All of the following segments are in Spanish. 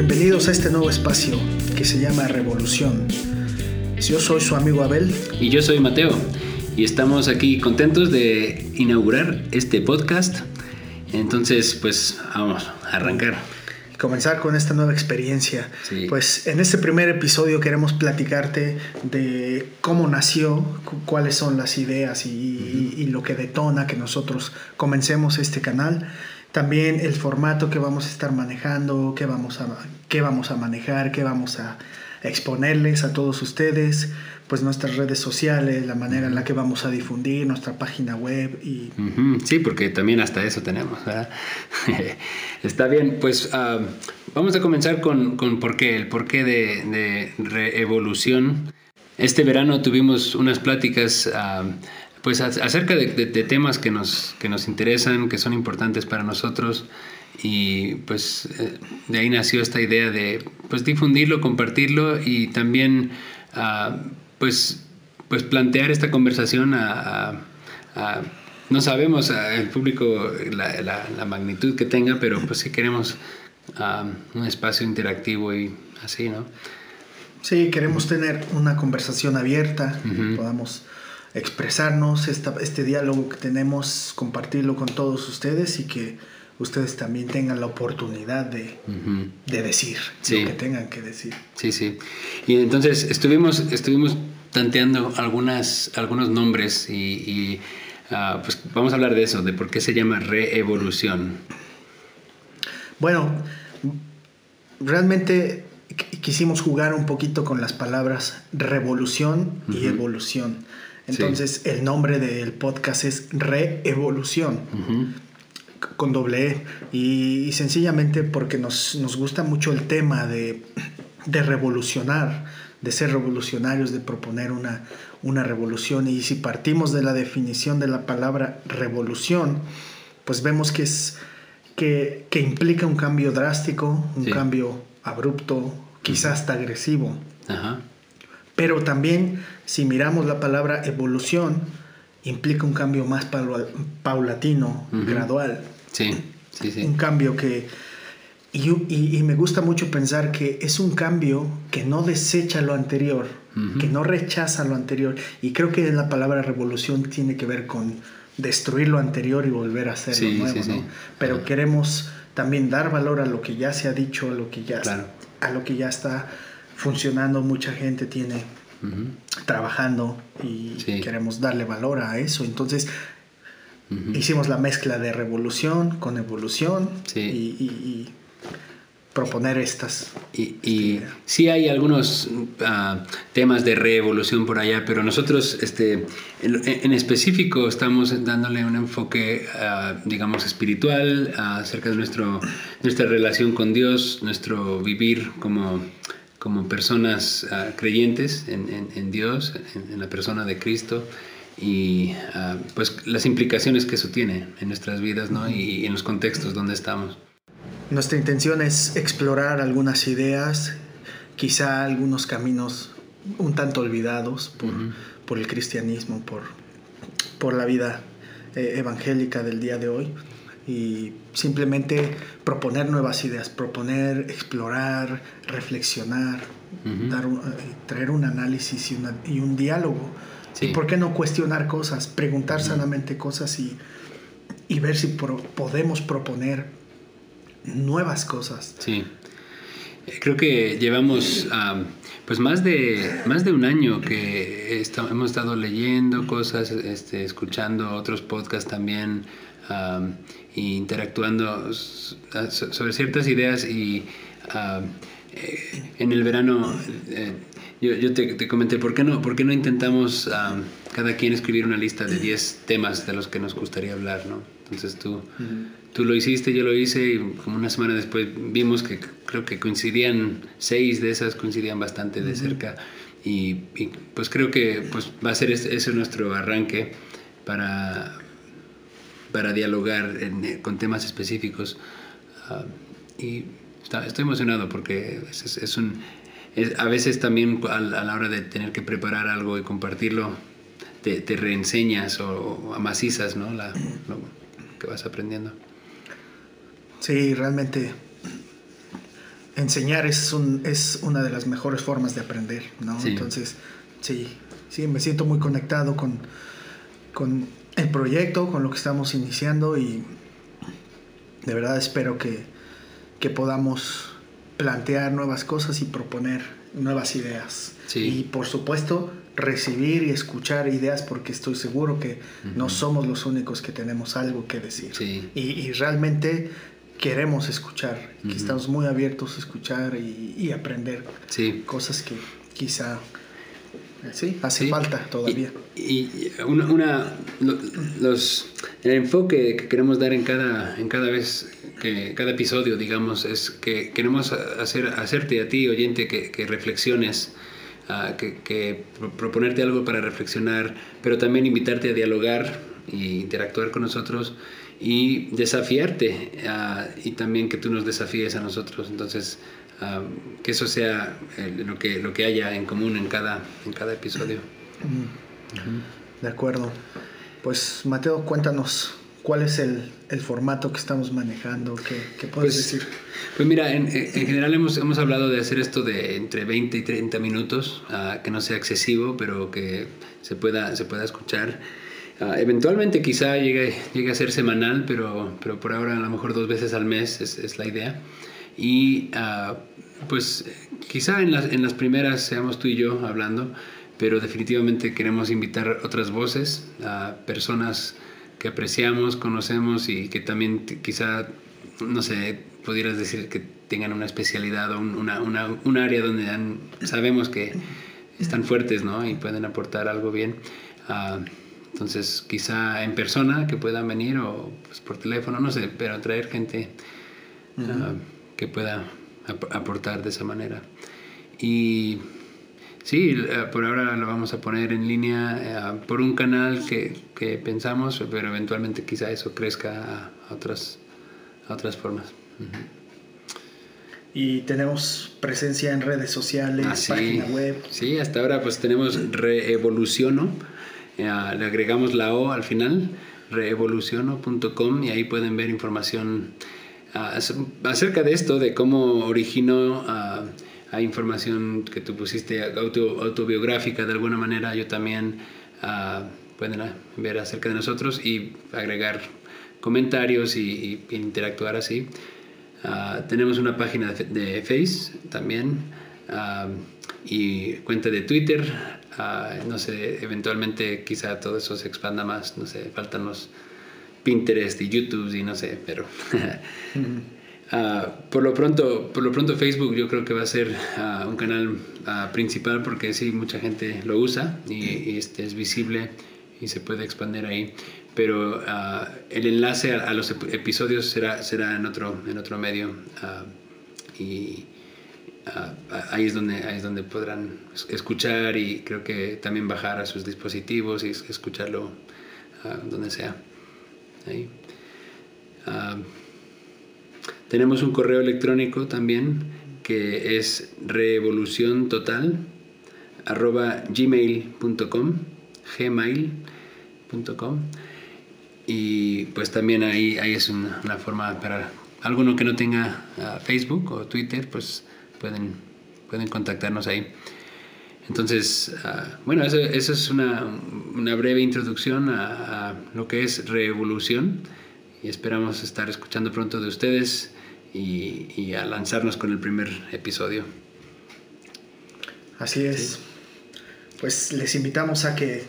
Bienvenidos a este nuevo espacio que se llama Revolución. Yo soy su amigo Abel. Y yo soy Mateo. Y estamos aquí contentos de inaugurar este podcast. Entonces, pues vamos a arrancar. Comenzar con esta nueva experiencia. Sí. Pues en este primer episodio queremos platicarte de cómo nació, cu- cuáles son las ideas y, y- y lo que detona que nosotros comencemos este canal. También el formato que vamos a estar manejando, qué vamos a, qué vamos a manejar, qué vamos a exponerles a todos ustedes, pues nuestras redes sociales, la manera en la que vamos a difundir, nuestra página web y Sí, porque también hasta eso tenemos. Está bien, pues ah, vamos a comenzar con, con por qué, el porqué de, de reevolución. Este verano tuvimos unas pláticas ah, pues ac- acerca de, de- de temas que nos, que nos interesan, que son importantes para nosotros y pues eh, de ahí nació esta idea de pues difundirlo, compartirlo y también ah, pues, pues plantear esta conversación a- a- a no sabemos el público la, la- la magnitud que tenga, pero pues sí queremos ah, un espacio interactivo y así, ¿no? Sí, queremos tener una conversación abierta, Ujú. podamos expresarnos, esta- este diálogo que tenemos, compartirlo con todos ustedes y que ustedes también tengan la oportunidad de, de decir Sí. lo que tengan que decir. Sí, sí. Y entonces estuvimos, estuvimos tanteando algunas, algunos nombres y, y, pues vamos a hablar de eso, de por qué se llama reevolución. Bueno, realmente qu- quisimos jugar un poquito con las palabras revolución y evolución. Entonces, el nombre del podcast es Reevolución. Ujú. con doble E y, y sencillamente porque nos, nos gusta mucho el tema de, de revolucionar, de ser revolucionarios, de proponer una, una revolución y si partimos de la definición de la palabra revolución, pues vemos que es que, que implica un cambio drástico, un Sí. cambio abrupto, quizás hasta agresivo. Ajá. Pero también, si miramos la palabra evolución, implica un cambio más paula- paulatino, gradual. Sí, sí, sí. Un cambio que... Y, y- y me gusta mucho pensar que es un cambio que no desecha lo anterior, que no rechaza lo anterior. Y creo que la palabra revolución tiene que ver con destruir lo anterior y volver a hacer Sí, lo nuevo. sí, sí. Pero queremos también dar valor a lo que ya se ha dicho, a lo que ya, Claro. a lo que ya está funcionando. Mucha gente tiene trabajando y Sí. queremos darle valor a eso. Entonces hicimos la mezcla de revolución con evolución Sí. y, y- y proponer estas. Y, y sí hay algunos ah, temas de reevolución por allá, pero nosotros este, en, en específico estamos dándole un enfoque, ah, digamos, espiritual ah, acerca de nuestro, nuestra relación con Dios, nuestro vivir como, como personas ah, creyentes en, en- en Dios, en, en la persona de Cristo. Y ah, pues las implicaciones que eso tiene en nuestras vidas ¿no? y en los contextos donde estamos. Nuestra intención es explorar algunas ideas, quizá algunos caminos un tanto olvidados por, Ujú. por el cristianismo, por, por la vida eh, evangélica del día de hoy. Y simplemente proponer nuevas ideas, proponer, explorar, reflexionar, dar un- eh, traer un análisis y, una- y un diálogo. Sí. ¿Y por qué no cuestionar cosas? Preguntar sanamente cosas y, y ver si pro- podemos proponer nuevas cosas. Sí. Creo que llevamos pues más de, más de un año que hemos estado leyendo cosas, este, escuchando otros podcasts también, e interactuando sobre ciertas ideas y ah, eh, en el verano eh, yo, yo te, te comenté, ¿por qué no, por qué no intentamos ah, cada quien escribir una lista de 10 temas de los que nos gustaría hablar, ¿no? Entonces tú, tú lo hiciste, yo lo hice y como una semana después vimos que creo que coincidían, seis de esas coincidían bastante de cerca y, y, pues creo que pues va a ser ese, ese nuestro arranque para, para dialogar en- eh, con temas específicos. Ah, y está- estoy emocionado porque es, es- un, es- a veces también a, la a la hora de tener que preparar algo y compartirlo, te, te reenseñas o, o amacizas ¿no? La, lo que vas aprendiendo. Sí, realmente enseñar es, un, es una de las mejores formas de aprender, ¿no? Entonces, sí, sí, me siento muy conectado con, con el proyecto, con lo que estamos iniciando y de verdad espero que, que podamos plantear nuevas cosas y proponer nuevas ideas. Y por supuesto, recibir y escuchar ideas porque estoy seguro que no somos los únicos que tenemos algo que decir. Y, realmente queremos escuchar, que estamos muy abiertos a escuchar y, aprender cosas que quizá sí, hace falta todavía. Y, una, los, el enfoque que queremos dar en cada, en cada vez, que, cada episodio, digamos, es que queremos hacer, hacerte a ti, oyente, que, que reflexiones que, proponerte algo para reflexionar, pero también invitarte a dialogar e interactuar con nosotros y desafiarte y también que tú nos desafíes a nosotros. Entonces, que eso sea lo, que, lo que haya en común en cada, en cada episodio. De acuerdo. Pues Mateo, cuéntanos ¿Cuál es el, el, formato que estamos manejando? ¿Qué, qué puedes pues, decir? Pues mira, en, en, general hemos, hemos hablado de hacer esto de entre 20 y 30 minutos, uh, que no sea excesivo, pero que se pueda, se pueda escuchar. Uh, eventualmente quizá llegue, llegue a ser semanal, pero, pero por ahora a lo mejor dos veces al mes es, es la idea. Y uh, pues quizá en las, en las primeras seamos tú y yo hablando, pero definitivamente queremos invitar otras voces, a personas que apreciamos, conocemos y que también quizá, no sé, pudieras decir que tengan una especialidad o una, una, un área donde sabemos que están fuertes, ¿no? Y pueden aportar algo bien. Uh, entonces, quizá en persona que puedan venir o pues, por teléfono, no sé, pero traer gente uh, que pueda ap aportar de esa manera. Y Sí, eh, por ahora lo vamos a poner en línea eh, por un canal que, que, pensamos, pero eventualmente quizá eso crezca a, otras, a otras formas. Y tenemos presencia en redes sociales, ah, página web. Sí, hasta ahora pues tenemos Reevoluciono, eh, le agregamos la O al final, reevoluciono.com y ahí pueden ver información ah, acerca de esto, de cómo originó... Uh, hay información que tú pusiste autobiográfica de alguna manera, yo también uh, pueden ver acerca de nosotros y agregar comentarios y, interactuar así. Ah, tenemos una página de, Face también ah, y cuenta de Twitter. No sé, eventualmente quizá todo eso se expanda más, no sé, faltan los Pinterest y YouTube y no sé, pero... Ah, por, lo pronto, por lo pronto Facebook yo creo que va a ser ah, un canal ah, principal porque sí, mucha gente lo usa y, este, es visible y se puede expandir ahí. Pero el enlace a, los episodios será, será en, otro, en otro medio y ahí, es donde, ahí es donde podrán escuchar y creo que también bajar a sus dispositivos y escucharlo donde sea. Ahí. Tenemos un correo electrónico también que es gmail.com gmail.com y pues también ahí, ahí es una, forma para alguno que no tenga ah, Facebook o Twitter pues pueden, pueden contactarnos ahí entonces ah, bueno eso, es una, una breve introducción a, a, lo que es revolución y esperamos estar escuchando pronto de ustedes y, a lanzarnos con el primer episodio. Así es. Pues les invitamos a que,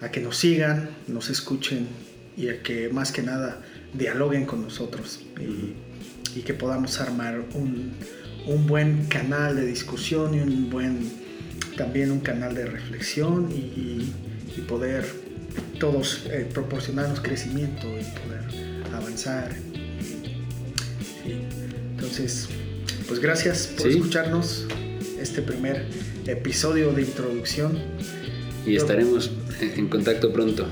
a que nos sigan, nos escuchen y a que más que nada dialoguen con nosotros y, que podamos armar un, buen canal de discusión y un buen también un canal de reflexión y, poder todos eh, proporcionarnos crecimiento y poder avanzar entonces, pues gracias por escucharnos este primer episodio de introducción. Y estaremos en contacto pronto.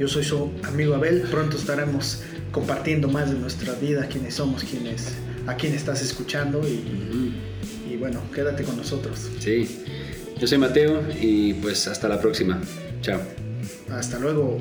Yo soy su amigo Abel, pronto estaremos compartiendo más de nuestra vida, quiénes somos, quiénes, a quién estás escuchando y, y bueno, quédate con nosotros. Sí, yo soy Mateo y pues hasta la próxima. Chao. Hasta luego.